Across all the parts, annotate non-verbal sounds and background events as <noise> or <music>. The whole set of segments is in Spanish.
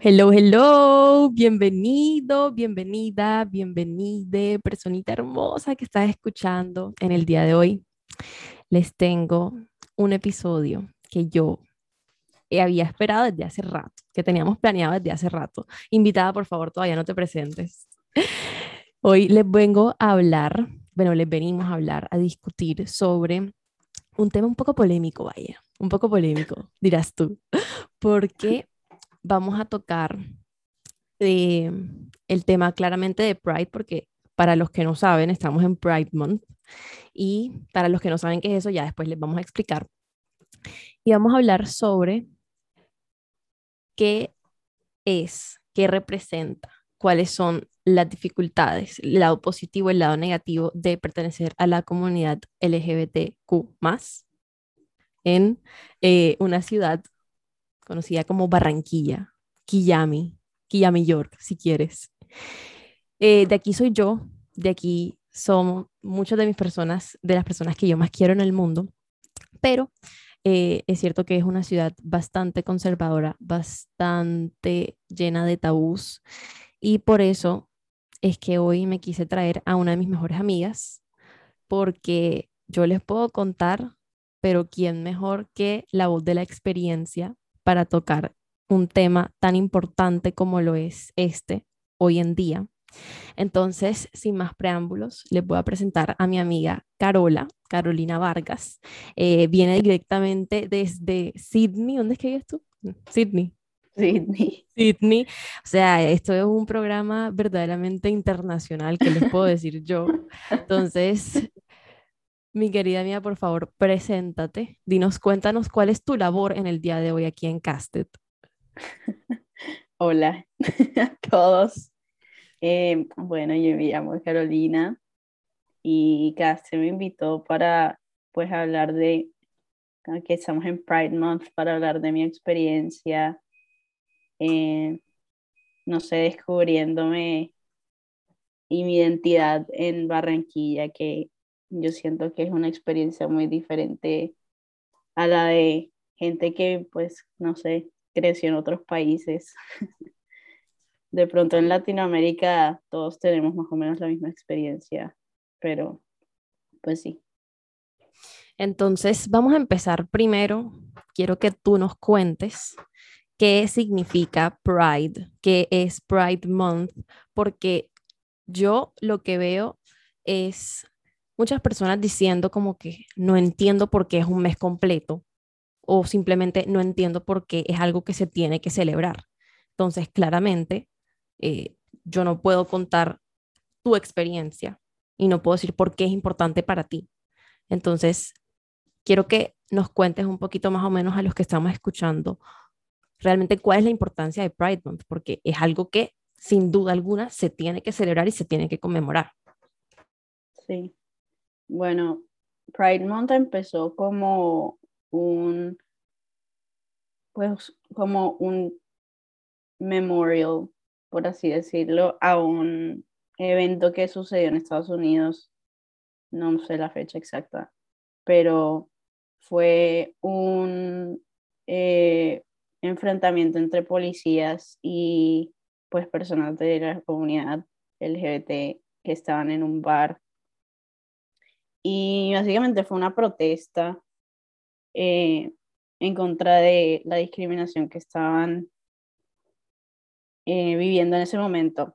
Hello, hello, bienvenido, bienvenida, bienvenide, personita hermosa que estás escuchando en el día de hoy. Les tengo un episodio que yo había esperado desde hace rato, que teníamos planeado desde hace rato. Invitada, por favor, todavía no te presentes. Hoy les vengo a hablar, bueno, les venimos a hablar, a discutir sobre un tema un poco polémico, vaya, un poco polémico, dirás tú, porque vamos a tocar eh, el tema claramente de Pride, porque para los que no saben, estamos en Pride Month, y para los que no saben qué es eso, ya después les vamos a explicar. Y vamos a hablar sobre qué es, qué representa, cuáles son las dificultades, el lado positivo, el lado negativo de pertenecer a la comunidad LGBTQ en eh, una ciudad conocida como Barranquilla, Quillami, Quillami York, si quieres. Eh, de aquí soy yo, de aquí son muchas de mis personas, de las personas que yo más quiero en el mundo, pero eh, es cierto que es una ciudad bastante conservadora, bastante llena de tabús y por eso es que hoy me quise traer a una de mis mejores amigas, porque yo les puedo contar, pero ¿quién mejor que la voz de la experiencia para tocar un tema tan importante como lo es este hoy en día. Entonces, sin más preámbulos, les voy a presentar a mi amiga Carola, Carolina Vargas. Eh, viene directamente desde Sydney. ¿Dónde es que vives tú? Sydney. Sydney. Sydney. O sea, esto es un programa verdaderamente internacional, que les puedo decir yo? <laughs> Entonces, mi querida mía, por favor, preséntate. Dinos, cuéntanos cuál es tu labor en el día de hoy aquí en Castet. <laughs> Hola <laughs> a todos. Eh, bueno, yo me llamo Carolina y Castet me invitó para pues hablar de que estamos en Pride Month para hablar de mi experiencia, eh, no sé, descubriéndome y mi identidad en Barranquilla, que yo siento que es una experiencia muy diferente a la de gente que, pues, no sé, creció en otros países. <laughs> De pronto en Latinoamérica todos tenemos más o menos la misma experiencia, pero pues sí. Entonces, vamos a empezar primero. Quiero que tú nos cuentes qué significa Pride, qué es Pride Month, porque yo lo que veo es muchas personas diciendo como que no entiendo por qué es un mes completo o simplemente no entiendo por qué es algo que se tiene que celebrar. Entonces, claramente, eh, yo no puedo contar tu experiencia y no puedo decir por qué es importante para ti. Entonces, quiero que nos cuentes un poquito más o menos a los que estamos escuchando realmente cuál es la importancia de Pride Month, porque es algo que sin duda alguna se tiene que celebrar y se tiene que conmemorar. Sí, bueno, Pride Month empezó como un, pues, como un memorial, por así decirlo, a un evento que sucedió en Estados Unidos, no sé la fecha exacta, pero fue un eh, enfrentamiento entre policías y pues personas de la comunidad LGBT que estaban en un bar y básicamente fue una protesta eh, en contra de la discriminación que estaban eh, viviendo en ese momento.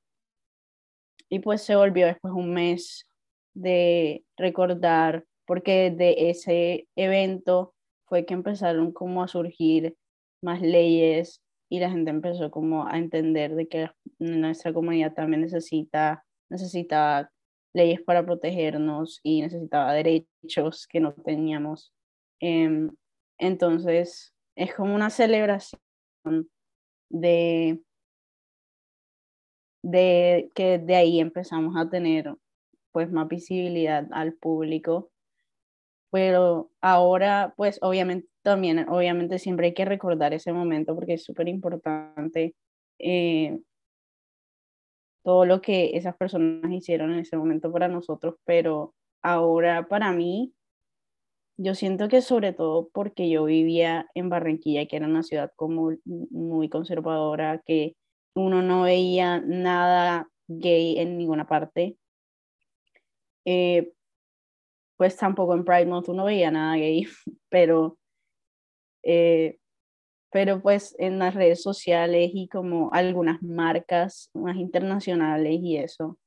Y pues se volvió después un mes de recordar, porque de ese evento fue que empezaron como a surgir más leyes y la gente empezó como a entender de que nuestra comunidad también necesita, necesita leyes para protegernos y necesitaba derechos que no teníamos. Em, entonces, es como una celebración de, de que de ahí empezamos a tener pues más visibilidad al público. Pero ahora, pues obviamente también, obviamente siempre hay que recordar ese momento porque es súper importante eh, todo lo que esas personas hicieron en ese momento para nosotros, pero ahora para mí yo siento que sobre todo porque yo vivía en Barranquilla, que era una ciudad como muy conservadora, que uno no veía nada gay en ninguna parte. Eh, pues tampoco en Pride Month uno veía nada gay, <laughs> pero, eh, pero pues en las redes sociales y como algunas marcas más internacionales y eso,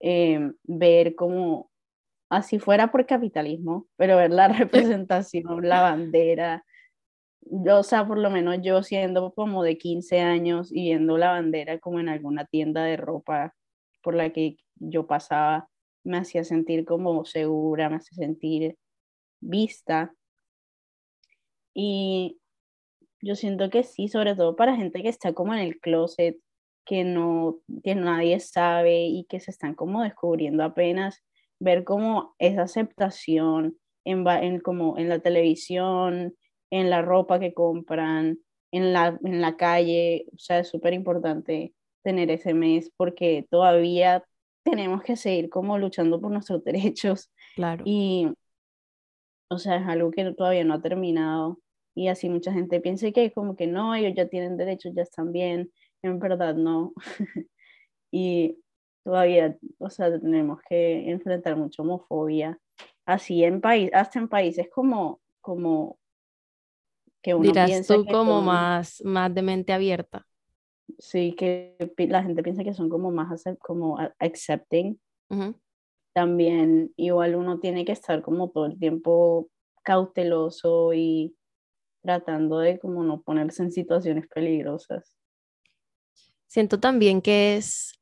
eh, ver como, así fuera por capitalismo, pero ver la <laughs> representación, la bandera, yo, o sea, por lo menos yo siendo como de 15 años y viendo la bandera como en alguna tienda de ropa por la que yo pasaba, me hacía sentir como segura, me hacía sentir vista. Y yo siento que sí, sobre todo para gente que está como en el closet, que no, que nadie sabe y que se están como descubriendo apenas, ver como esa aceptación en, en, como en la televisión, en la ropa que compran, en la, en la calle, o sea, es súper importante tener ese mes porque todavía tenemos que seguir como luchando por nuestros <laughs> derechos. Claro. Y, o sea, es algo que todavía no ha terminado. Y así mucha gente piensa que como que no, ellos ya tienen derechos, ya están bien. En verdad no. <laughs> y todavía, o sea, tenemos que enfrentar mucha homofobia. Así en país, hasta en países como, como que uno Dirás tú como más, más de mente abierta. Sí, que la gente piensa que son como más como accepting. También igual uno tiene que estar como todo el tiempo cauteloso y tratando de como no ponerse en situaciones peligrosas. Siento también que es,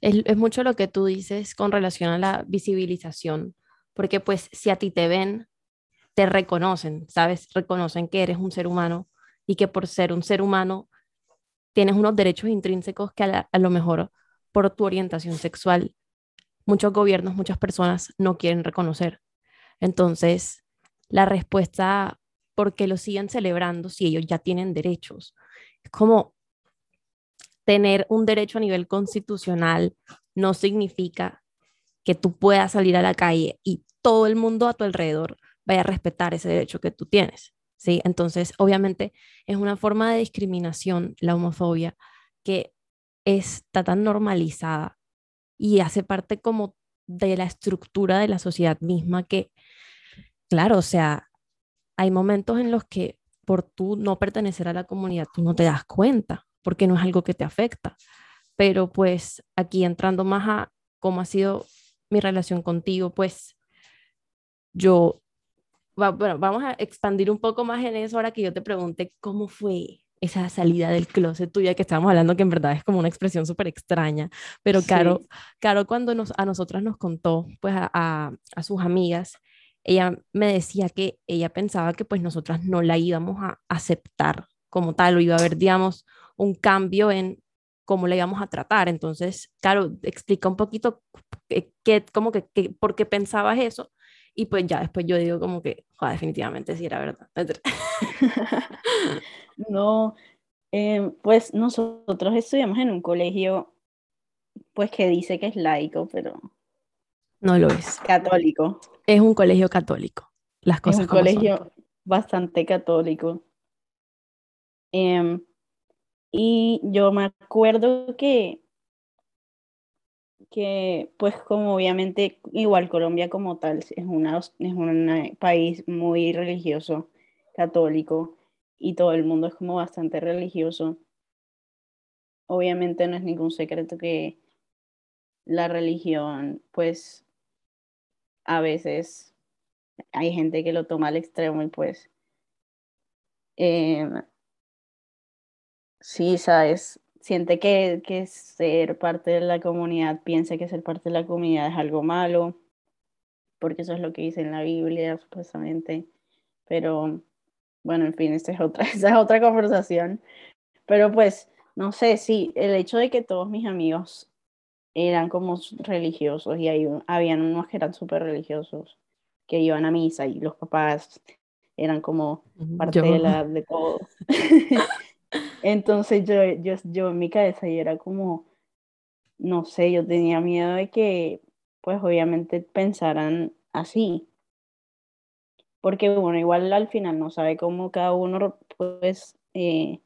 es, es mucho lo que tú dices con relación a la visibilización, porque pues si a ti te ven, te reconocen, ¿sabes? Reconocen que eres un ser humano y que por ser un ser humano tienes unos derechos intrínsecos que a, lo mejor por tu orientación sexual muchos gobiernos, muchas personas no quieren reconocer. Entonces, la respuesta, ¿por qué lo siguen celebrando si ellos ya tienen derechos? Es como tener un derecho a nivel constitucional no significa que tú puedas salir a la calle y todo el mundo a tu alrededor vaya a respetar ese derecho que tú tienes. ¿sí? Entonces, obviamente, es una forma de discriminación, la homofobia, que está tan normalizada y hace parte como de la estructura de la sociedad misma que, claro, o sea, hay momentos en los que por tú no pertenecer a la comunidad, tú no te das cuenta, porque no es algo que te afecta. Pero pues aquí entrando más a cómo ha sido mi relación contigo, pues yo bueno, vamos a expandir un poco más en eso ahora que yo te pregunte cómo fue esa salida del closet tuya que estábamos hablando, que en verdad es como una expresión súper extraña, pero Caro, Caro cuando nos, a nosotras nos contó, pues a, a, sus amigas, ella me decía que ella pensaba que pues nosotras no la íbamos a aceptar como tal, o iba a haber, digamos, un cambio en cómo la íbamos a tratar. Entonces, Caro, explica un poquito qué, como que, por qué pensabas eso y pues ya después yo digo como que, definitivamente sí era verdad. no, eh, <laughs> pues nosotros estudiamos en un colegio, pues que dice que es laico, pero... No lo es. Católico. Es un colegio católico. Las cosas es un colegio bastante católico. Em, y yo me acuerdo que que pues como obviamente igual Colombia como tal es, una, es un país muy religioso, católico, y todo el mundo es como bastante religioso. Obviamente no es ningún secreto que la religión pues a veces hay gente que lo toma al extremo y pues eh, sí, sabes, siente que, que ser parte de la comunidad, piensa que ser parte de la comunidad es algo malo, porque eso es lo que dice en la Biblia, supuestamente. Pero bueno, en fin, esta es otra, <laughs> esa es otra conversación. Pero pues, no sé, sí, el hecho de que todos mis amigos eran como religiosos y hay, habían unos que eran súper religiosos, que iban a misa y los papás eran como parte de, la, <laughs> de todo. <laughs> Entonces yo, yo, yo en mi cabeza yo era como, no sé, yo tenía miedo de que, pues obviamente pensaran así. porque bueno, igual al final no sabe cómo cada uno, pues, eh,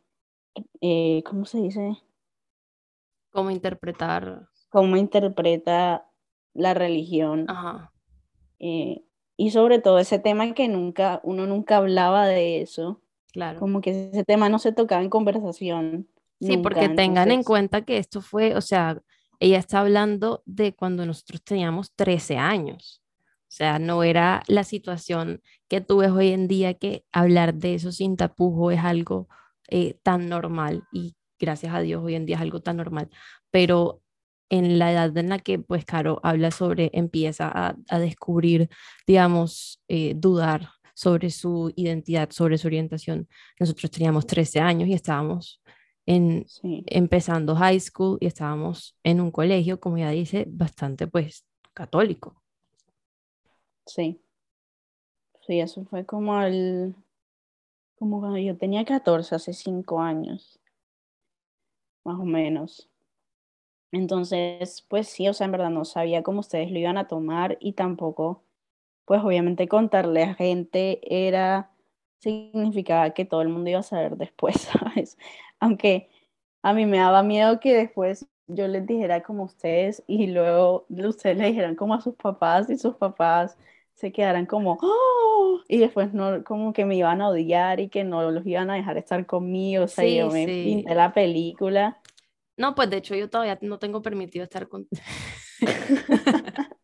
eh, ¿cómo se dice? Cómo interpretar. Cómo interpreta la religión. Ajá. Eh, y sobre todo ese tema que nunca, uno nunca hablaba de eso. Claro. Como que ese tema no se tocaba en conversación. Sí, porque tengan en cuenta que esto fue, o sea, ella está hablando de cuando nosotros teníamos 13 años. O sea, no era la situación que tú ves hoy en día que hablar de eso sin tapujo es algo eh, tan normal y gracias a Dios hoy en día es algo tan normal. Pero en la edad en la que, pues, Caro habla sobre, empieza a, descubrir, digamos, eh, dudar sobre su identidad, sobre su orientación. Nosotros teníamos 13 años y estábamos en, empezando high school y estábamos en un colegio, como ya dice, bastante, pues, católico. Sí. Sí, eso fue como el, como cuando yo tenía 14, hace 5 años, más o menos. Entonces, pues sí, o sea, en verdad no sabía cómo ustedes lo iban a tomar y tampoco, pues obviamente contarle a gente era, significaba que todo el mundo iba a saber después, <laughs> ¿sabes? Aunque a mí me daba miedo que después yo les dijera como ustedes y luego ustedes le dijeran como a sus papás y sus papás se quedaran como, ¡Oh! y después no, como que me iban a odiar y que no los iban a dejar estar conmigo, o sea, yo me pinté la película. No, pues de hecho yo todavía no tengo permitido estar con... <laughs>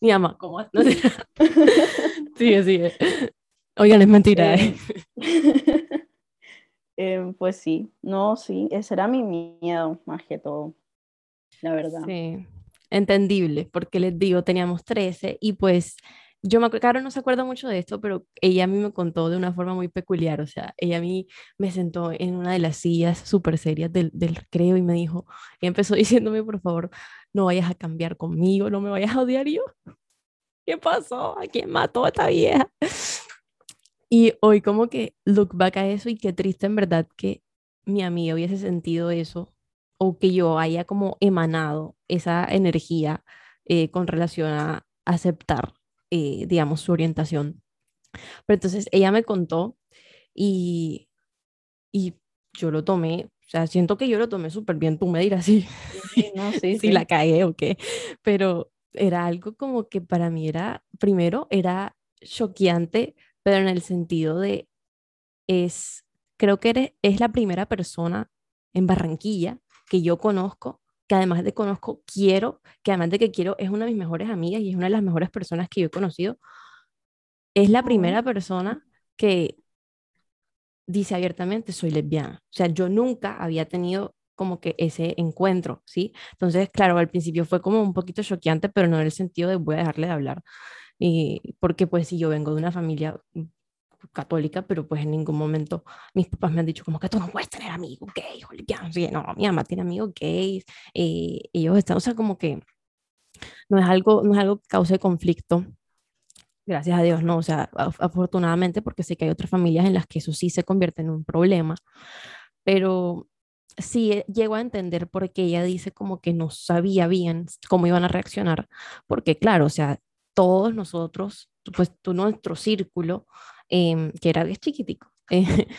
Mi mamá, ¿cómo? No sé. <laughs> sigue, sigue. Oigan, es mentira. ¿eh? <laughs> Em, pues sí, no, sí, ese era mi miedo más que todo, la verdad. Sí, entendible, porque les digo, teníamos 13 y pues yo me acuerdo, Caro no se acuerda mucho de esto, pero ella a mí me contó de una forma muy peculiar, o sea, ella a mí me sentó en una de las sillas súper serias del, del recreo y me dijo, y empezó <laughs> diciéndome, por favor, no vayas a cambiar conmigo, no me vayas a odiar yo. ¿Qué pasó? ¿A quién mató a esta vieja? Y hoy como que look back a eso y qué triste en verdad que mi amiga hubiese sentido eso o que yo haya como emanado esa energía eh, con relación a aceptar eh, digamos, su orientación. Pero entonces ella me contó y, y yo lo tomé, o sea, siento que yo lo tomé súper bien, tú me dirás si, sí, no, <laughs> sí, si la cagué o qué, pero era algo como que para mí era, primero, era choqueante, pero en el sentido de, es, creo que eres, es la primera persona en Barranquilla que yo conozco que además de conozco, quiero, que además de que quiero, es una de mis mejores amigas y es una de las mejores personas que yo he conocido, es la primera persona que dice abiertamente, soy lesbiana. O sea, yo nunca había tenido como que ese encuentro, ¿sí? Entonces, claro, al principio fue como un poquito choqueante, pero no en el sentido de voy a dejarle de hablar. Y porque pues si yo vengo de una familia católica, pero pues en ningún momento mis papás me han dicho como que tú no puedes tener amigos gays, no, mi mamá tiene amigos gays, eh, ellos están, o sea, como que no es algo, no es algo que cause conflicto, gracias a Dios, no, o sea, afortunadamente porque sé que hay otras familias en las que eso sí se convierte en un problema, pero sí eh, llego a entender por qué ella dice como que no sabía bien cómo iban a reaccionar, porque claro, o sea, todos nosotros, pues nuestro círculo, Em, que era chiquitico, eh, <laughs>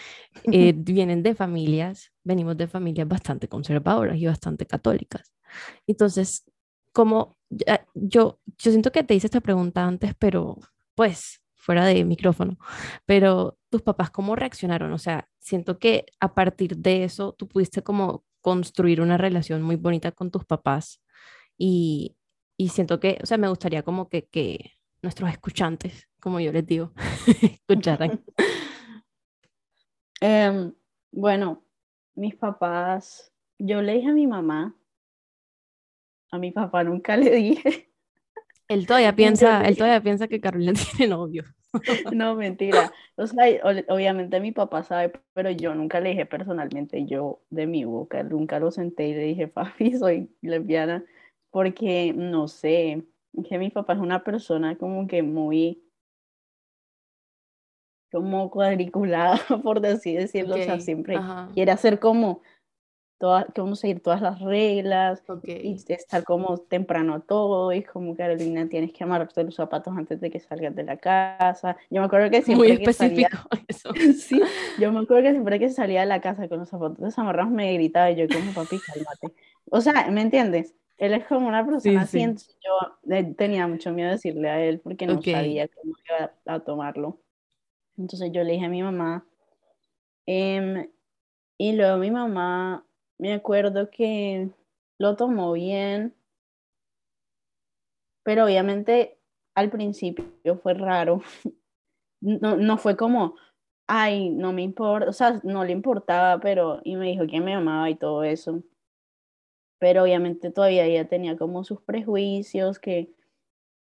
eh, vienen de familias, venimos de familias bastante conservadoras y bastante católicas. Entonces, como yo, yo siento que te hice esta pregunta antes, pero pues fuera de micrófono, pero tus papás cómo reaccionaron, o sea, siento que a partir de eso tú pudiste como construir una relación muy bonita con tus papás y, y siento que, o sea, me gustaría como que, que nuestros escuchantes, como yo les digo, <laughs> escucharan. <laughs> Em, bueno, mis papás, yo le dije a mi mamá, a mi papá nunca le dije. <laughs> Él todavía piensa, él todavía piensa que Carolina tiene novio. No, mentira. O sea, obviamente mi papá sabe, pero yo nunca le dije personalmente, yo de mi boca, nunca lo senté y le dije, papi, soy lesbiana, porque no sé, que mi papá es una persona como que muy como cuadriculada, <laughs> por así decirlo, o sea, siempre quiere hacer como toda, a seguir todas las reglas Ok. y estar como temprano todo y como Carolina tienes que amarrarte los zapatos antes de que salgas de la casa. Yo me acuerdo que <laughs> siempre Muy que salía, específico <laughs> eso. sí, yo me acuerdo que siempre que salía de la casa con los zapatos desamarrados me gritaba y yo como papi, cálmate. O sea, ¿me entiendes? Él es como una persona así, sí. entonces yo eh, tenía mucho miedo de decirle a él porque no Ok. sabía cómo iba a tomarlo. Entonces yo le dije a mi mamá, em, y luego mi mamá, me acuerdo que lo tomó bien, pero obviamente al principio fue raro. <laughs> No, no fue como, ay, no me importa, o sea, no le importaba, pero, y me dijo que me amaba y todo eso. Pero obviamente todavía ella tenía como sus prejuicios, que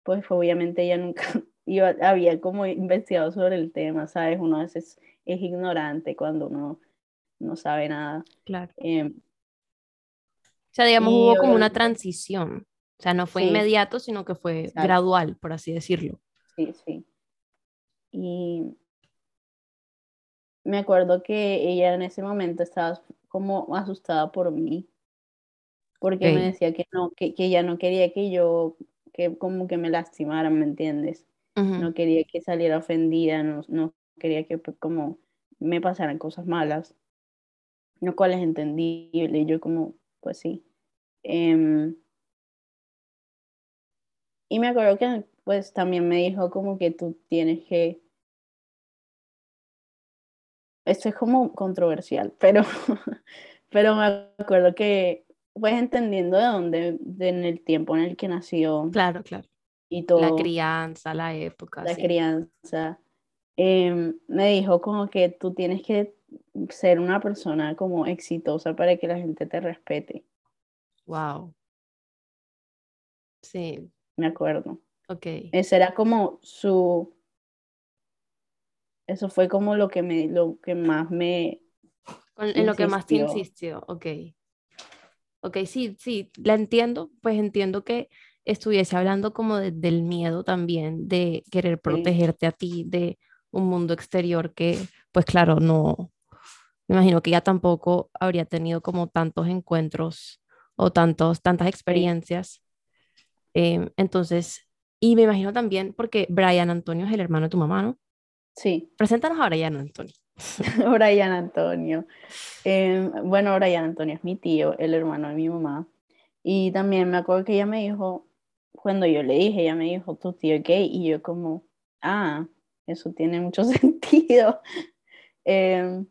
pues obviamente ella nunca <laughs> iba, había como investigado sobre el tema, ¿sabes? Uno a veces es ignorante cuando uno no sabe nada. Claro. Em, O sea, digamos, hubo como una transición. O sea, no fue Sí. inmediato, sino que fue Exacto. gradual, por así decirlo. Sí, sí. Y me acuerdo que ella en ese momento estaba como asustada por mí, porque me decía que no, que, que ella no quería que yo, que como que me lastimaran, ¿me entiendes? No quería que saliera ofendida, no, no quería que pues, como me pasaran cosas malas, lo cual es entendible, y yo como, pues sí. Em, y me acuerdo que pues también me dijo como que tú tienes que esto es como controversial, pero, <laughs> pero me acuerdo que, pues entendiendo de dónde, de en el tiempo en el que nació Claro, claro. Y La todo, crianza, la época, la sí. crianza, em, me dijo como que tú tienes que ser una persona como exitosa para que la gente te respete, Wow. Sí, me acuerdo. ok. Ese era como su, eso fue como lo que me, lo que más me Con- en lo que más te insistió, ok. Ok, sí, sí, la entiendo, pues entiendo que estuviese hablando como de- del miedo también, de querer protegerte a ti de un mundo exterior que, pues claro, no, me imagino que ella tampoco habría tenido como tantos encuentros o tantos, tantas experiencias. Em, entonces, y me imagino también porque Brian Antonio es el hermano de tu mamá, ¿no? Sí, Preséntanos a Brian Antonio. <laughs> Brian Antonio. Em, bueno, Brian Antonio es mi tío, el hermano de mi mamá. Y también me acuerdo que ella me dijo, cuando yo le dije, ella me dijo, tu tío es gay. Y yo como, ah, eso tiene mucho <laughs> sentido. Em,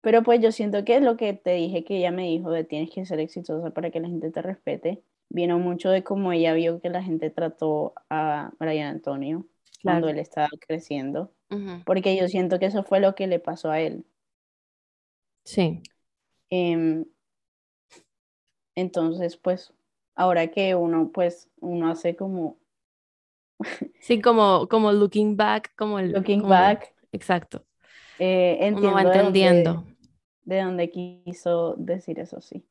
pero pues yo siento que lo que te dije que ella me dijo de tienes que ser exitosa para que la gente te respete, vino mucho de cómo ella vio que la gente trató a Brian Antonio cuando Claro. él estaba creciendo. Ujú, Porque yo siento que eso fue lo que le pasó a él. Sí, Em, entonces, pues, ahora que uno, pues, uno hace como sí, como, como looking back, como el... looking como- back, Exacto. eh, Uno va entiendo de dónde, entendiendo. de dónde quiso decir eso, sí.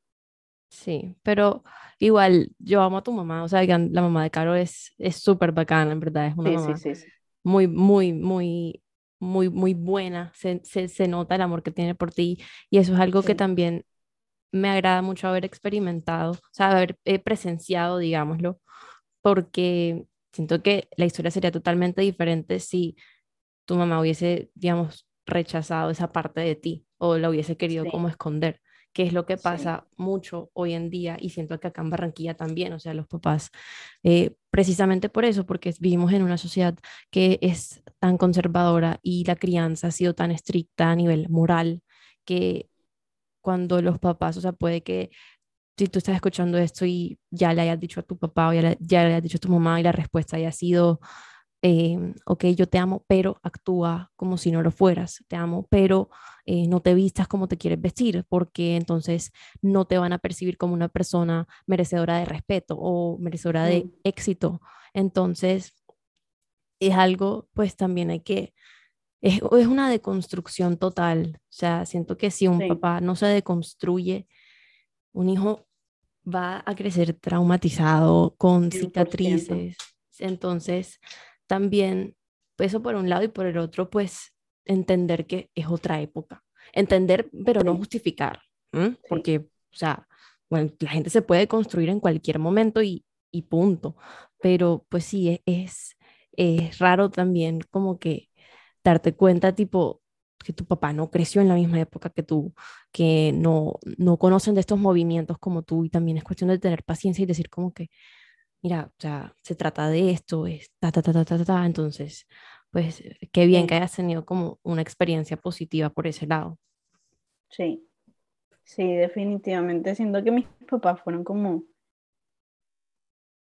Sí, pero igual yo amo a tu mamá, o sea, la mamá de Caro es es súper bacana, en verdad, es una Sí, mamá sí, sí. muy, muy, muy, muy, muy buena, se, se, se nota el amor que tiene por ti y eso es algo que también me agrada mucho haber experimentado, o sea, haber eh, presenciado, digámoslo, porque siento que la historia sería totalmente diferente si tu mamá hubiese, digamos, rechazado esa parte de ti o la hubiese querido Sí. como esconder, que es lo que Sí. pasa mucho hoy en día y siento que acá en Barranquilla también, o sea, los papás, eh, precisamente por eso, porque vivimos en una sociedad que es tan conservadora y la crianza ha sido tan estricta a nivel moral que cuando los papás, o sea, puede que si tú estás escuchando esto y ya le hayas dicho a tu papá o ya le, ya le hayas dicho a tu mamá y la respuesta haya sido, eh, ok, yo te amo, pero actúa como si no lo fueras, te amo, pero eh, no te vistas como te quieres vestir, porque entonces no te van a percibir como una persona merecedora de respeto o merecedora de Mm. éxito. Entonces, es algo, pues también hay que, es, es una deconstrucción total, o sea, siento que si un Sí. papá no se deconstruye, un hijo va a crecer traumatizado, con 100%. cicatrices. Entonces, también, eso por un lado y por el otro, pues entender que es otra época. Entender, pero no justificar, porque O sea, bueno, la gente se puede construir en cualquier momento y, y punto. Pero pues sí, e, es, es raro también como que darte cuenta, tipo, que tu papá no creció en la misma época que tú, que no, no conocen de estos movimientos como tú y también es cuestión de tener paciencia y decir como que, mira, o sea, se trata de esto, es ta, ta, ta, ta, ta, ta, entonces, pues qué bien que hayas tenido como una experiencia positiva por ese lado. Sí, sí, definitivamente. Siento que mis papás fueron como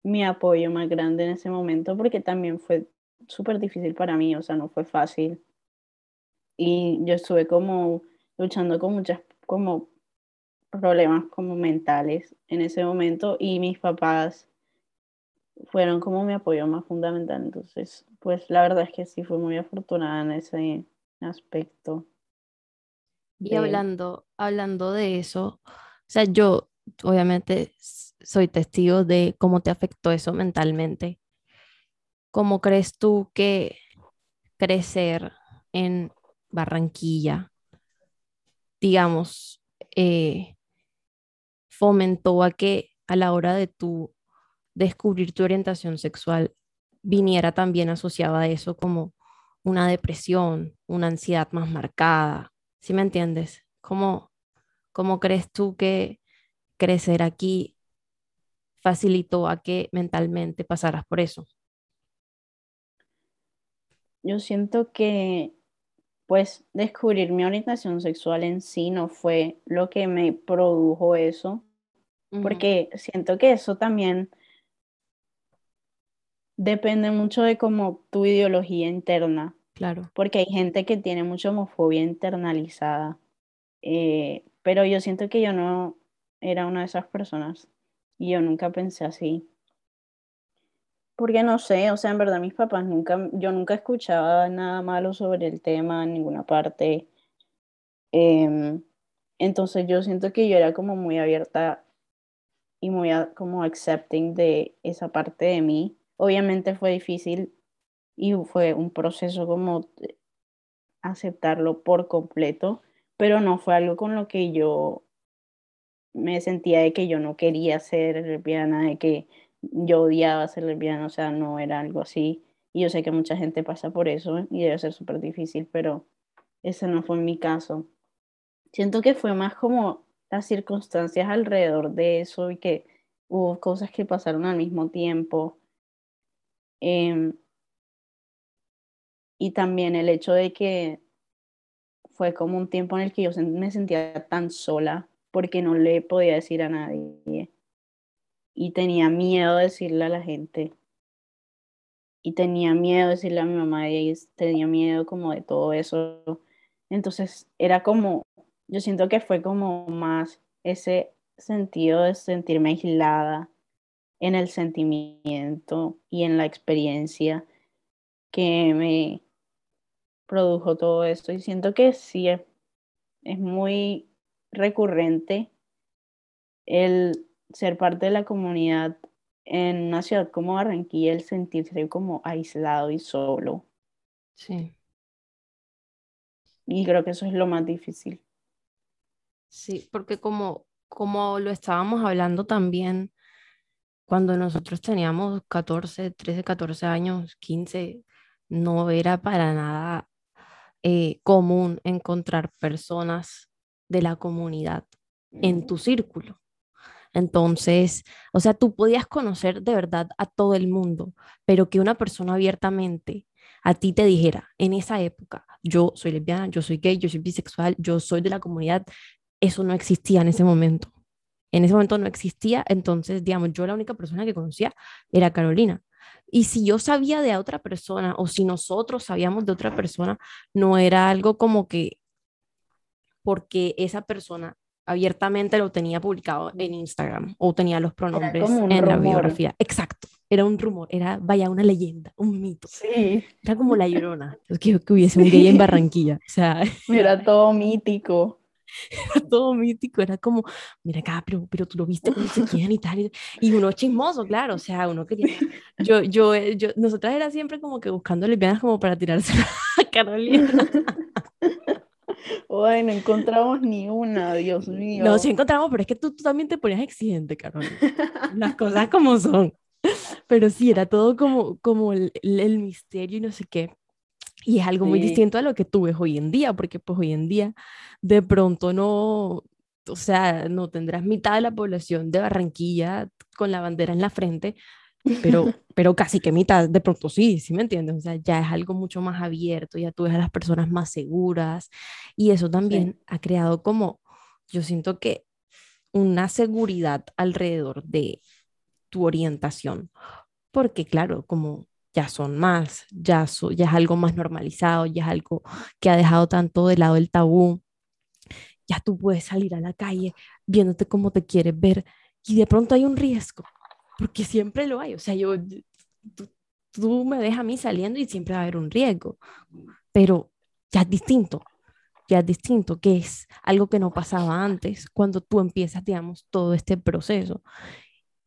mi apoyo más grande en ese momento porque también fue súper difícil para mí, o sea, no fue fácil. Y yo estuve como luchando con muchas como problemas como mentales en ese momento y mis papás fueron como mi apoyo más fundamental. Entonces, pues la verdad es que sí fui muy afortunada en ese aspecto. Y hablando, hablando de eso, o sea, yo obviamente soy testigo de cómo te afectó eso mentalmente. ¿Cómo crees tú que crecer en Barranquilla, digamos, eh, fomentó a que a la hora de tu descubrir tu orientación sexual viniera también asociada a eso como una depresión, una ansiedad más marcada, ¿sí me entiendes? ¿Cómo, cómo crees tú que crecer aquí facilitó a que mentalmente pasaras por eso? Yo siento que pues descubrir mi orientación sexual en sí no fue lo que me produjo eso, porque siento que eso también depende mucho de como tu ideología interna. Claro. Porque hay gente que tiene mucha homofobia internalizada, eh, pero yo siento que yo no era una de esas personas y yo nunca pensé así. Porque no sé, o sea, en verdad mis papás nunca, yo nunca escuchaba nada malo sobre el tema en ninguna parte. Em, entonces yo siento que yo era como muy abierta y muy como accepting de esa parte de mí. Obviamente fue difícil y fue un proceso como aceptarlo por completo, pero no fue algo con lo que yo me sentía de que yo no quería ser lesbiana, de que yo odiaba ser lesbiana, o sea, no era algo así. Y yo sé que mucha gente pasa por eso y debe ser súper difícil, pero ese no fue mi caso. Siento que fue más como las circunstancias alrededor de eso y que hubo cosas que pasaron al mismo tiempo. Em, y también el hecho de que fue como un tiempo en el que yo me sentía tan sola porque no le podía decir a nadie y tenía miedo de decirle a la gente. Y tenía miedo de decirle a mi mamá y tenía miedo como de todo eso. Entonces era como, yo siento que fue como más ese sentido de sentirme aislada en el sentimiento y en la experiencia que me produjo todo esto. Y siento que sí es, es muy recurrente el ser parte de la comunidad en una ciudad como Barranquilla, el sentirse como aislado y solo. Sí. Y creo que eso es lo más difícil. Sí, porque como, como lo estábamos hablando también, cuando nosotros teníamos 14, 13, 14 años, 15, no era para nada eh, común encontrar personas de la comunidad en tu círculo. Entonces, o sea, tú podías conocer de verdad a todo el mundo, pero que una persona abiertamente a ti te dijera en esa época, yo soy lesbiana, yo soy gay, yo soy bisexual, yo soy de la comunidad, eso no existía en ese momento. En ese momento no existía, entonces, digamos, yo la única persona que conocía era Carolina. Y si yo sabía de otra persona o si nosotros sabíamos de otra persona, no era algo como que porque esa persona abiertamente lo tenía publicado en Instagram o tenía los pronombres en la biografía. Exacto, era un rumor, era, vaya, una leyenda, un mito. Sí. Era como la llorona, <laughs> que, que hubiese un gay en Barranquilla. O sea, <laughs> era todo mítico. <laughs> Era todo mítico, era como, mira acá, pero, pero tú lo viste con quién y tal. Y uno chismoso, claro, o sea, uno quería. Yo, yo, yo, nosotras era siempre como que buscando lesbianas como para tirarse a Carolina. Ay, no encontramos ni una, Dios mío. No, sí encontramos, pero es que tú, tú también te ponías exigente, Carolina. Las cosas como son. Pero sí, era todo como, como el, el misterio y no sé qué. Y es algo muy Sí. distinto a lo que tú ves hoy en día, porque pues hoy en día de pronto no, o sea, no tendrás mitad de la población de Barranquilla con la bandera en la frente, pero, pero casi que mitad, de pronto sí, ¿sí me entiendes? O sea, ya es algo mucho más abierto, ya tú ves a las personas más seguras y eso también ha creado como, yo siento que una seguridad alrededor de tu orientación, porque claro, como ya son más, ya, so- ya es algo más normalizado, ya es algo que ha dejado tanto de lado el tabú, ya tú puedes salir a la calle viéndote como te quieres ver y de pronto hay un riesgo, porque siempre lo hay, o sea, yo, tú, tú me ves a mí saliendo y siempre va a haber un riesgo, pero ya es distinto, ya es distinto, que es algo que no pasaba antes cuando tú empiezas, digamos, todo este proceso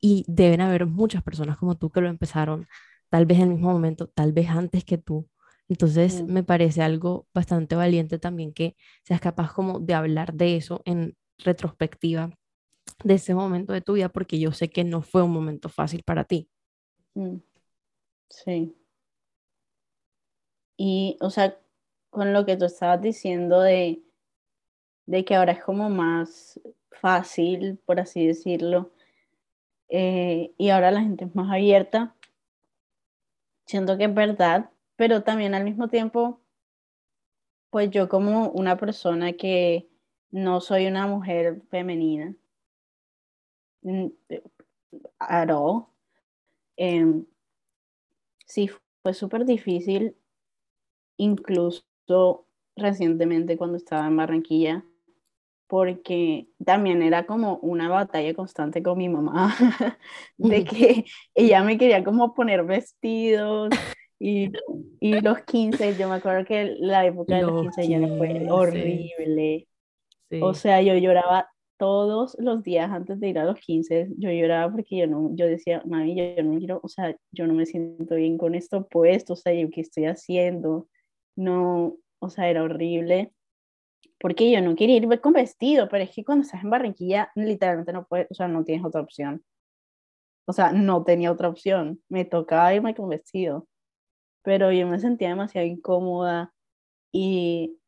y deben haber muchas personas como tú que lo empezaron tal vez en el mismo momento, tal vez antes que tú. Entonces me parece algo bastante valiente también que seas capaz como de hablar de eso en retrospectiva de ese momento de tu vida, porque yo sé que no fue un momento fácil para ti. Mm, Sí. Y, o sea, con lo que tú estabas diciendo de, de que ahora es como más fácil, por así decirlo, eh, y ahora la gente es más abierta, siento que es verdad, pero también al mismo tiempo, pues yo como una persona que no soy una mujer femenina, at all, em, sí fue súper difícil, incluso recientemente cuando estaba en Barranquilla, porque también era como una batalla constante con mi mamá, <laughs> de que ella me quería como poner vestidos y, y los 15, yo me acuerdo que la época de los Los 15 ya no fue 15. horrible. O sea, yo lloraba todos los días antes de ir a los 15, yo lloraba porque yo no, yo decía, mami, yo, no quiero, o sea, yo no me siento bien con esto puesto, o sea, yo qué estoy haciendo, no, o sea, era horrible, porque yo no quería ir con vestido, pero es que cuando estás en Barranquilla, literalmente no puedes, o sea, no tienes otra opción, o sea, no tenía otra opción, me tocaba irme con vestido, pero yo me sentía demasiado incómoda y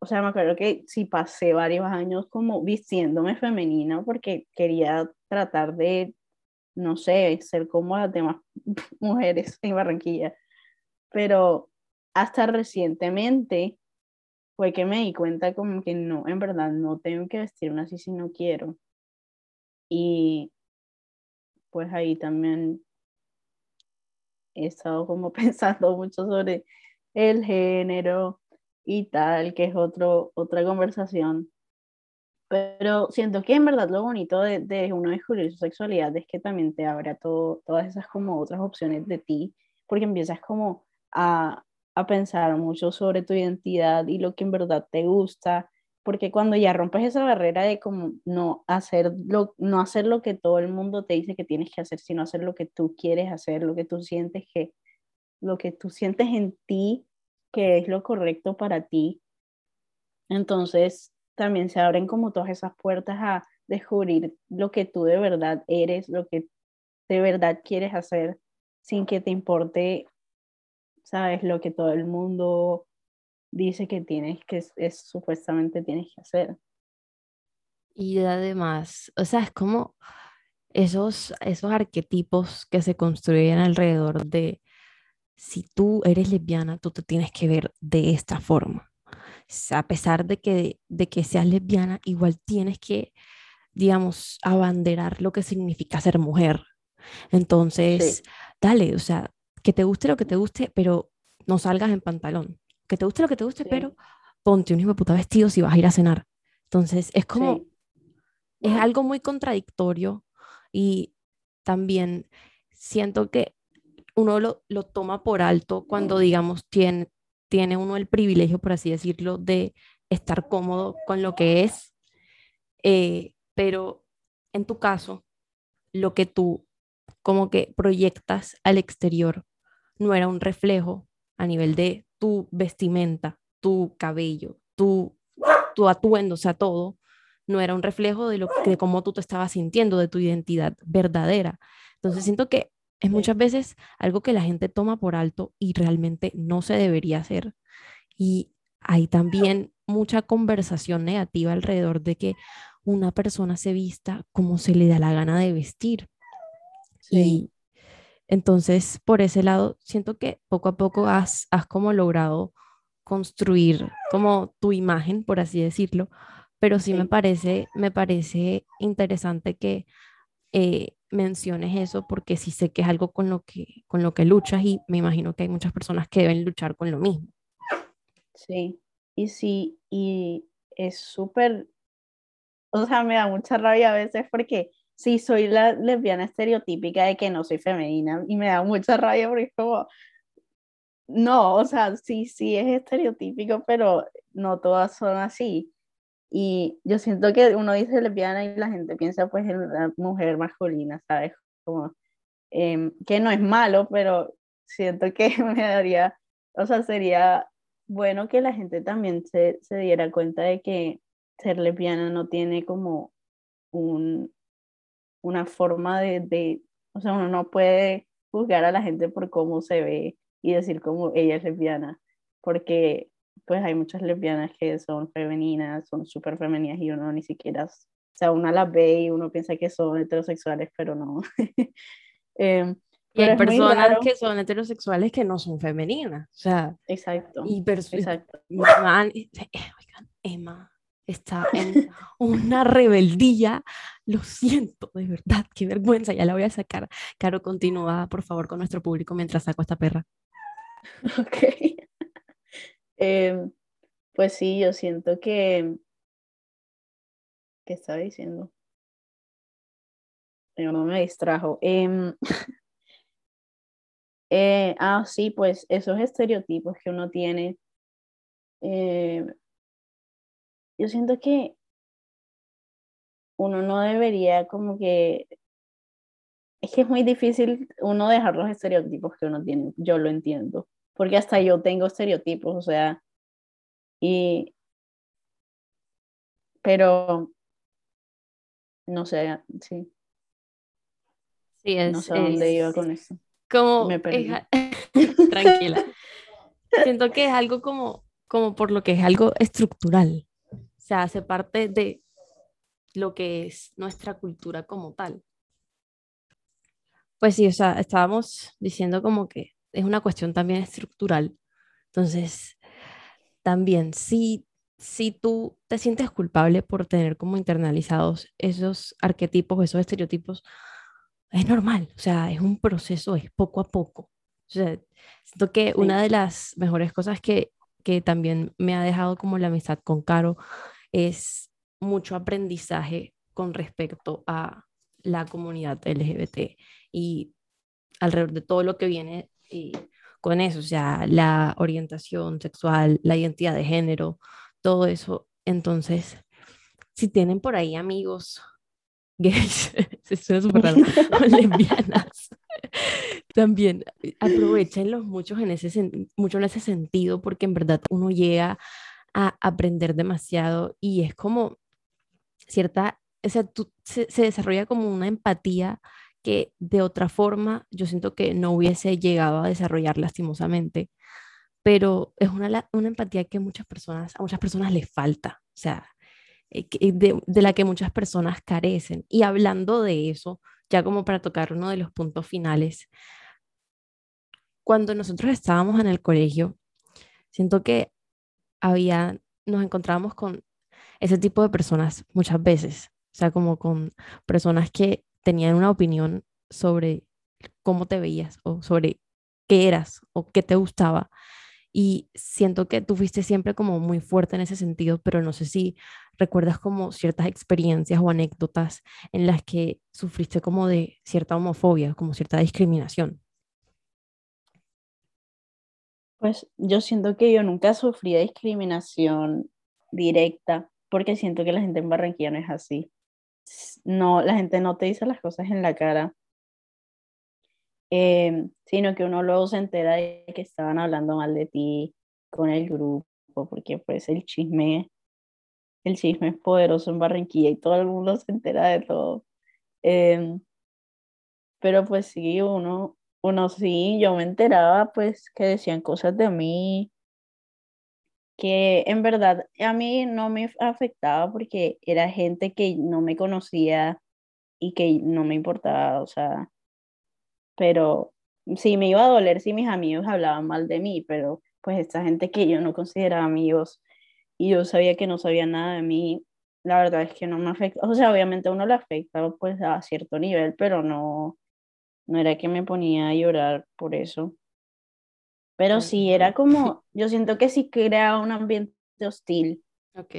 o sea, me acuerdo que sí pasé varios años como vistiéndome femenina porque quería tratar de, no sé, ser como las demás <laughs> mujeres en Barranquilla. Pero hasta recientemente fue que me di cuenta como que no, en verdad no tengo que vestirme así si no quiero. Y pues ahí también he estado como <laughs> pensando mucho sobre el género y tal, que es otro, otra conversación. Pero siento que en verdad lo bonito de, de uno descubrir su sexualidad es que también te abre a todo, todas esas como otras opciones de ti, porque empiezas como a, a pensar mucho sobre tu identidad y lo que en verdad te gusta, porque cuando ya rompes esa barrera de como no hacer lo, no hacer lo que todo el mundo te dice que tienes que hacer, sino hacer lo que tú quieres hacer, lo que tú sientes que, lo que tú sientes en ti que es lo correcto para ti. Entonces también se abren como todas esas puertas a descubrir lo que tú de verdad eres, lo que de verdad quieres hacer, sin que te importe, sabes, lo que todo el mundo dice que tienes, que es, es supuestamente tienes que hacer. Y además, o sea, es como esos, esos arquetipos que se construyen alrededor de si tú eres lesbiana, tú te tienes que ver de esta forma. A pesar de que, de que seas lesbiana, igual tienes que, digamos, abanderar lo que significa ser mujer. Entonces, Sí. dale, o sea, que te guste lo que te guste, pero no salgas en pantalón. Que te guste lo que te guste, Sí. pero ponte un hijo de puta vestido si vas a ir a cenar. Entonces, es como, Sí, es algo muy contradictorio y también siento que uno lo, lo toma por alto cuando, digamos, tiene, tiene uno el privilegio, por así decirlo, de estar cómodo con lo que es, eh, pero en tu caso, lo que tú como que proyectas al exterior no era un reflejo a nivel de tu vestimenta, tu cabello, tu tu atuendo, o sea, todo, no era un reflejo de, lo, de cómo tú te estabas sintiendo, de tu identidad verdadera. Entonces siento que es muchas veces algo que la gente toma por alto y realmente no se debería hacer. Y hay también mucha conversación negativa alrededor de que una persona se vista como se le da la gana de vestir. Y entonces, por ese lado, siento que poco a poco has, has como logrado construir como tu imagen, por así decirlo, pero sí, me parece, me parece interesante que eh, menciones eso porque sí sé que es algo con lo que, con lo que luchas y me imagino que hay muchas personas que deben luchar con lo mismo. Sí, y sí, y es súper, o sea, me da mucha rabia a veces porque sí, soy la lesbiana estereotípica de que no soy femenina y me da mucha rabia porque es como, no, o sea, sí, sí es estereotípico, pero no todas son así. Y yo siento que uno dice lesbiana y la gente piensa pues en la mujer masculina, ¿sabes? Como, em, que no es malo, pero siento que <laughs> me daría, o sea, sería bueno que la gente también se, se diera cuenta de que ser lesbiana no tiene como un, una forma de, de, o sea, uno no puede juzgar a la gente por cómo se ve y decir como ella es lesbiana, porque pues hay muchas lesbianas que son femeninas, son súper femeninas y uno ni siquiera, o sea, uno las ve y uno piensa que son heterosexuales, pero no. <laughs> eh, y hay personas que son heterosexuales que no son femeninas, o sea. Exacto. Y exacto. Oigan, Emma está en una rebeldía, lo siento, de verdad, qué vergüenza, ya la voy a sacar. Caro, continúa, por favor, con nuestro público mientras saco esta perra. <laughs> Ok. Em, pues sí, yo siento que... ¿Qué estaba diciendo? Yo no me distrajo. Em, <laughs> eh, ah, sí, pues esos estereotipos que uno tiene. Eh, yo siento que uno no debería como que... Es que es muy difícil uno dejar los estereotipos que uno tiene, yo lo entiendo porque hasta yo tengo estereotipos, o sea, y, pero, no sé, sí. Sí, es, no sé dónde iba con eso. Como, Me perdí. <laughs> tranquila. Siento que es algo como, como por lo que es algo estructural, o sea, hace parte de lo que es nuestra cultura como tal. Pues sí, o sea, estábamos diciendo como que es una cuestión también estructural. Entonces, también, si, si tú te sientes culpable por tener como internalizados esos arquetipos, esos estereotipos, es normal, o sea, es un proceso, es poco a poco. O sea, siento que una de las mejores cosas que, que también me ha dejado como la amistad con Caro es mucho aprendizaje con respecto a la comunidad LGBT y alrededor de todo lo que viene y con eso, o sea, la orientación sexual, la identidad de género, todo eso. Entonces, si tienen por ahí amigos <laughs> gays, <laughs> se suena súper raro, <laughs> lesbianas, también aprovechenlos mucho en, ese, mucho en ese sentido, porque en verdad uno llega a aprender demasiado y es como cierta, o sea, se, se desarrolla como una empatía de otra forma yo siento que no hubiese llegado a desarrollar lastimosamente, pero es una, una empatía que muchas personas, a muchas personas les falta, o sea, eh, de, de la que muchas personas carecen. Y hablando de eso, ya como para tocar uno de los puntos finales, cuando nosotros estábamos en el colegio, siento que había, nos encontrábamos con ese tipo de personas muchas veces, o sea, como con personas que tenían una opinión sobre cómo te veías o sobre qué eras o qué te gustaba. Y siento que tú fuiste siempre como muy fuerte en ese sentido, pero no sé si recuerdas como ciertas experiencias o anécdotas en las que sufriste como de cierta homofobia, como cierta discriminación. Pues yo siento que yo nunca sufrí discriminación directa, porque siento que la gente en Barranquilla no es así no, la gente no te dice las cosas en la cara, em, sino que uno luego se entera de que estaban hablando mal de ti con el grupo, porque pues el chisme el chisme es poderoso en Barranquilla y todo el mundo se entera de todo. Em, pero pues sí, uno, uno sí, yo me enteraba pues que decían cosas de mí que en verdad a mí no me afectaba porque era gente que no me conocía y que no me importaba, o sea, pero sí me iba a doler si mis amigos hablaban mal de mí, pero pues esta gente que yo no consideraba amigos y yo sabía que no sabía nada de mí, la verdad es que no me afecta, o sea, obviamente uno le afecta pues a cierto nivel, pero no, no era que me ponía a llorar por eso. Pero sí, era como, yo siento que sí creaba un ambiente hostil. Ok.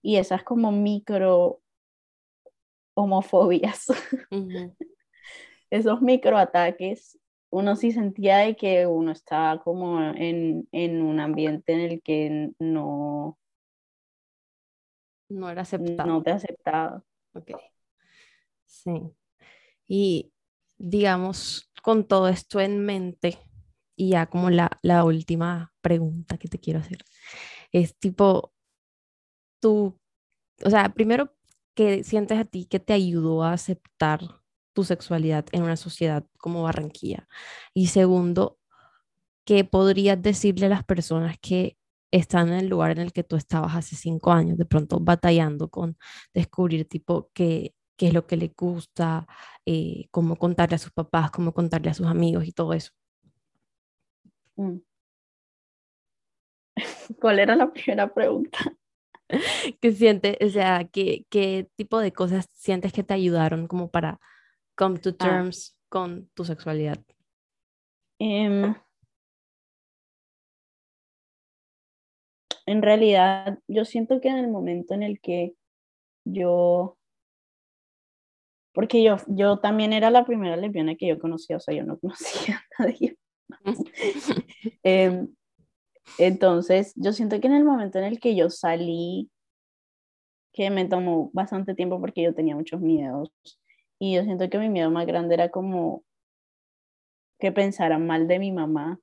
Y esas como micro homofobias, <laughs> esos microataques, uno sí sentía de que uno estaba como en, en un ambiente en el que no, no era aceptado. No te aceptaba. Ok. Sí. Y digamos, con todo esto en mente, y ya como la, la última pregunta que te quiero hacer, es tipo, tú, o sea, primero, ¿qué sientes a ti que te ayudó a aceptar tu sexualidad en una sociedad como Barranquilla? Y segundo, ¿qué podrías decirle a las personas que están en el lugar en el que tú estabas hace cinco años, de pronto batallando con descubrir tipo qué, qué es lo que le gusta, eh, cómo contarle a sus papás, cómo contarle a sus amigos y todo eso. Mm. <laughs> ¿Cuál era la primera pregunta? <laughs> ¿Qué sientes, o sea, qué, qué tipo de cosas sientes que te ayudaron como para come to ah. terms con tu sexualidad? Em, en realidad, yo siento que en el momento en el que yo, porque yo, yo también era la primera lesbiana que yo conocía, o sea, yo no <laughs> conocía a nadie. <laughs> Em, entonces, yo siento que en el momento en el que yo salí, que me tomó bastante tiempo porque yo tenía muchos miedos, y yo siento que mi miedo más grande era como que pensaran mal de mi mamá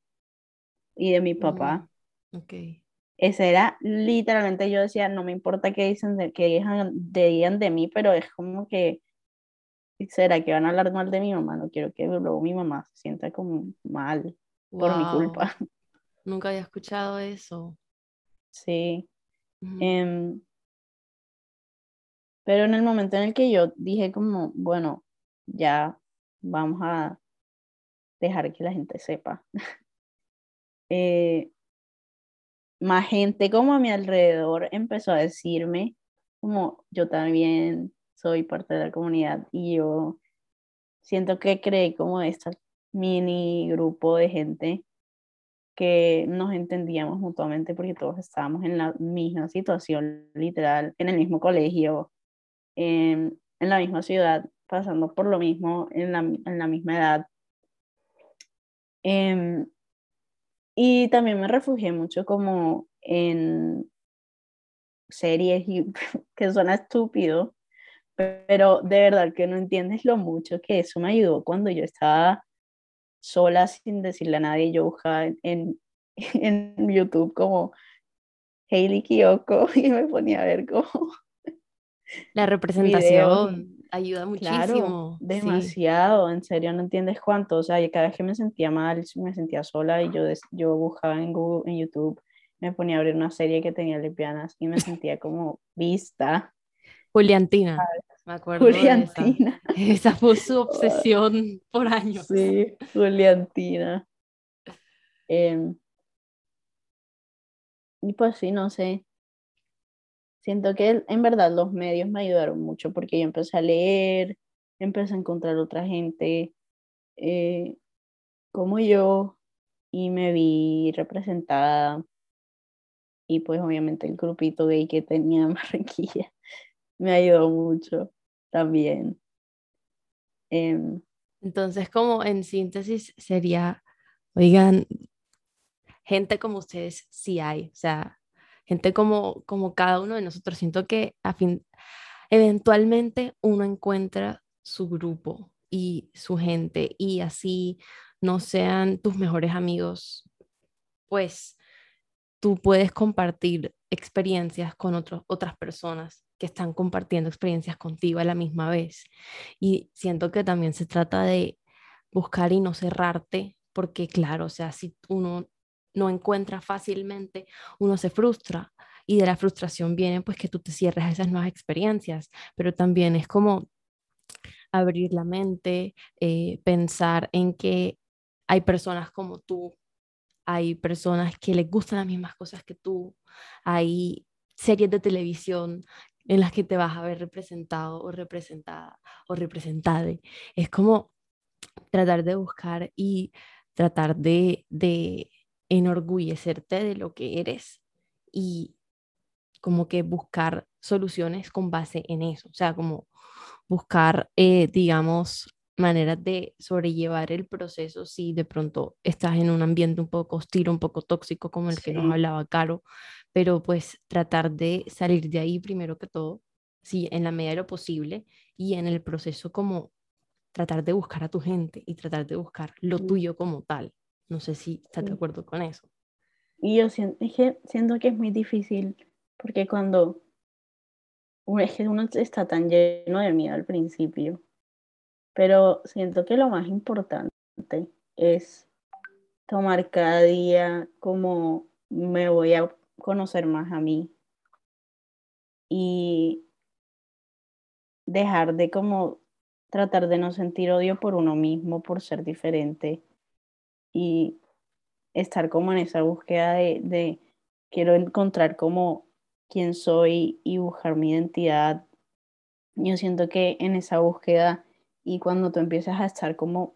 y de mi papá. Okay. Ese era literalmente, yo decía, no me importa qué dicen de, que digan, digan de mí, pero es como que, ¿será que van a hablar mal de mi mamá? No quiero que luego mi mamá se sienta como mal por mi culpa. <laughs> Nunca había escuchado eso. Sí. Em, pero en el momento en el que yo dije como, bueno, ya vamos a dejar que la gente sepa. <laughs> eh, más gente como a mi alrededor empezó a decirme como yo también soy parte de la comunidad y yo siento que creé como este mini grupo de gente que nos entendíamos mutuamente porque todos estábamos en la misma situación, literal, en el mismo colegio, en, la misma ciudad, pasando por lo mismo en la, en la misma edad. Eh, y también me refugié mucho como en series y, <laughs> que suena estúpido, pero de verdad que no entiendes lo mucho que eso me ayudó cuando yo estaba sola sin decirle a nadie, yo buscaba en, en <laughs> YouTube como Hailey Kiyoko <laughs> y me ponía a ver como <laughs> la representación ayuda muchísimo. demasiado, en serio, no entiendes cuánto. O sea, cada vez que me sentía mal, me sentía sola y yo, yo buscaba en Google, en YouTube, me ponía a abrir una serie que tenía lesbianas y me sentía como vista. Juliantina, me acuerdo. Juliantina. <laughs> esa. fue su obsesión por años. Sí, Juliantina. Em, y pues sí, no sé, siento que en verdad los medios me ayudaron mucho porque yo empecé a leer, empecé a encontrar otra gente eh, como yo y me vi representada y pues obviamente el grupito gay que tenía en <laughs> Barranquilla me ayudó mucho también. Em, Entonces, como en síntesis sería, oigan, gente como ustedes sí hay, o sea, gente como, como cada uno de nosotros. Siento que a fin, eventualmente uno encuentra su grupo y su gente y así no sean tus mejores amigos, pues tú puedes compartir experiencias con otros, otras personas que están compartiendo experiencias contigo a la misma vez. Y siento que también se trata de buscar y no cerrarte, porque claro, o sea, si uno no encuentra fácilmente, uno se frustra y de la frustración viene pues que tú te cierres a esas nuevas experiencias, pero también es como abrir la mente, eh, pensar en que hay personas como tú, hay personas que les gustan las mismas cosas que tú, hay series de televisión en las que te vas a ver representado o representada o representada. Es como tratar de buscar y tratar de, de enorgullecerte de lo que eres y como que buscar soluciones con base en eso, o sea, como buscar, eh, digamos, maneras de sobrellevar el proceso si de pronto estás en un ambiente un poco hostil, un poco tóxico como el que nos hablaba Caro, pero pues tratar de salir de ahí primero que todo, sí, en la medida de lo posible y en el proceso como tratar de buscar a tu gente y tratar de buscar lo tuyo como tal. No sé si estás de acuerdo con eso. Y yo siento, siento que es muy difícil porque cuando es que uno está tan lleno de miedo al principio, pero siento que lo más importante es tomar cada día como me voy a conocer más a mí y dejar de como tratar de no sentir odio por uno mismo, por ser diferente y estar como en esa búsqueda de, quiero encontrar como quién soy y buscar mi identidad. Yo siento que en esa búsqueda y cuando tú empiezas a estar como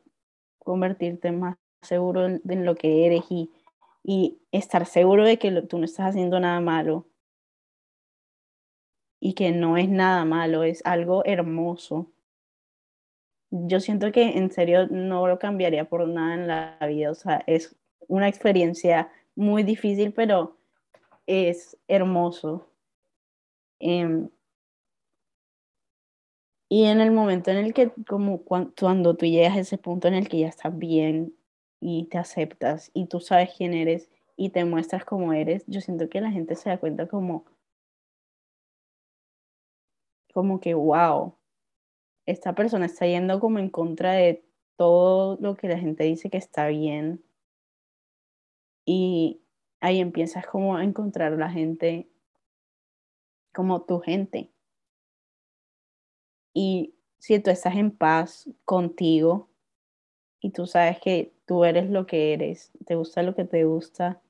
convertirte más seguro en, lo que eres y, y estar seguro de que tú no estás haciendo nada malo y que no es nada malo, es algo hermoso. Yo siento que en serio no lo cambiaría por nada en la vida, o sea, es una experiencia muy difícil, pero es hermoso. Em, y en el momento en el que, como cuando, tú llegas a ese punto en el que ya estás bien y te aceptas y tú sabes quién eres y te muestras como eres, yo siento que la gente se da cuenta como, como que, wow, esta persona está yendo como en contra de todo lo que la gente dice que está bien. Y ahí empiezas como a encontrar a la gente como tu gente. Y si tú estás en paz contigo y tú sabes que tú eres lo que eres, te gusta lo que te gusta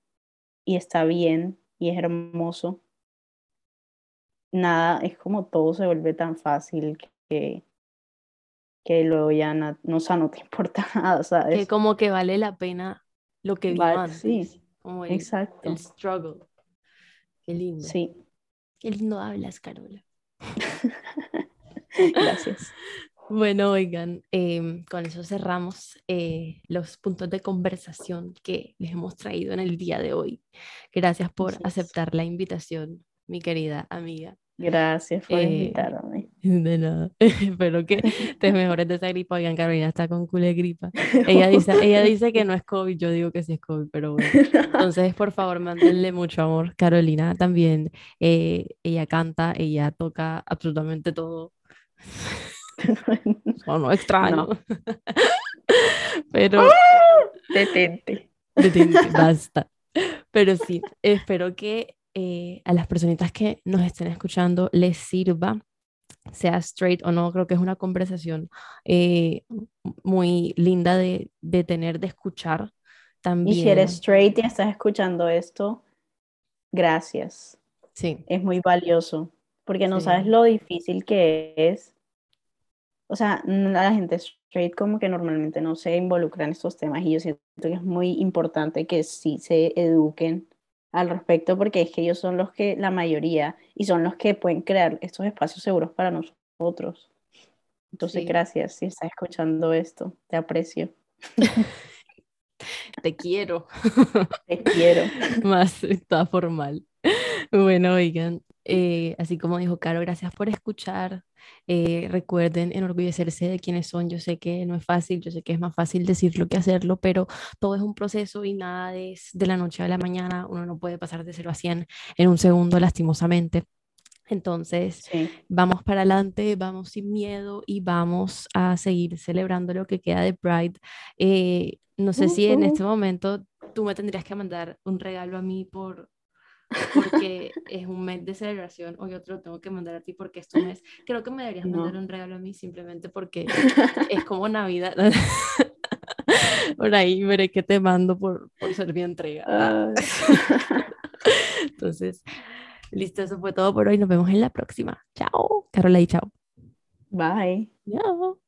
y está bien y es hermoso, nada, es como todo se vuelve tan fácil que, que luego ya no, no, no te <laughs> importa nada, ¿sabes? Que como que vale la pena lo que vale, Sí, como exacto. El struggle. Qué lindo. Sí. Qué lindo hablas, Carola. <laughs> Gracias. Bueno, oigan, em, con eso cerramos eh, los puntos de conversación que les hemos traído en el día de hoy. Gracias por aceptar la invitación, mi querida amiga. Gracias por eh, invitarme. <laughs> De nada. <laughs> Espero que te mejores de esa gripa. Oigan, Carolina está con cule gripa. <laughs> Ella dice, ella dice que no es COVID, yo digo que sí es COVID, pero bueno. Entonces, por favor, mándenle mucho amor. Carolina también, eh, ella canta, ella toca absolutamente todo. <laughs> o no extraño. <laughs> pero... Detente. Detente, <laughs> basta. Pero sí, espero que eh, a las personitas que nos estén escuchando les sirva, sea straight o no, creo que es una conversación eh, muy linda de, de, tener, de escuchar también. Y si eres straight y estás escuchando esto, gracias. Sí. Es muy valioso, porque no sabes lo difícil que es. O sea, la gente straight como que normalmente no se involucra en estos temas y yo siento que es muy importante que sí se eduquen al respecto porque es que ellos son los que, la mayoría, y son los que pueden crear estos espacios seguros para nosotros. Entonces, gracias si estás escuchando esto, te aprecio. <laughs> Te quiero. Te quiero. <laughs> Más está formal. Bueno, oigan, Eh, así como dijo Caro, gracias por escuchar. Eh, recuerden enorgullecerse de quienes son. Yo sé que no es fácil, yo sé que es más fácil decirlo que hacerlo, pero todo es un proceso y nada es de la noche a la mañana. Uno no puede pasar de 0 a 100 en un segundo, lastimosamente. Entonces, Sí. vamos para adelante, vamos sin miedo y vamos a seguir celebrando lo que queda de Pride. Eh, no sé si en este momento tú me tendrías que mandar un regalo a mí por porque es un mes de celebración o yo te lo tengo que mandar a ti porque es tu mes. Creo que me deberías mandar un regalo a mí simplemente porque <laughs> es como Navidad. <laughs> Por ahí veré que te mando por, por ser mi entrega. <laughs> Entonces, listo, eso fue todo por hoy. Nos vemos en la próxima. Chao. Carola y chao. Bye. Chao.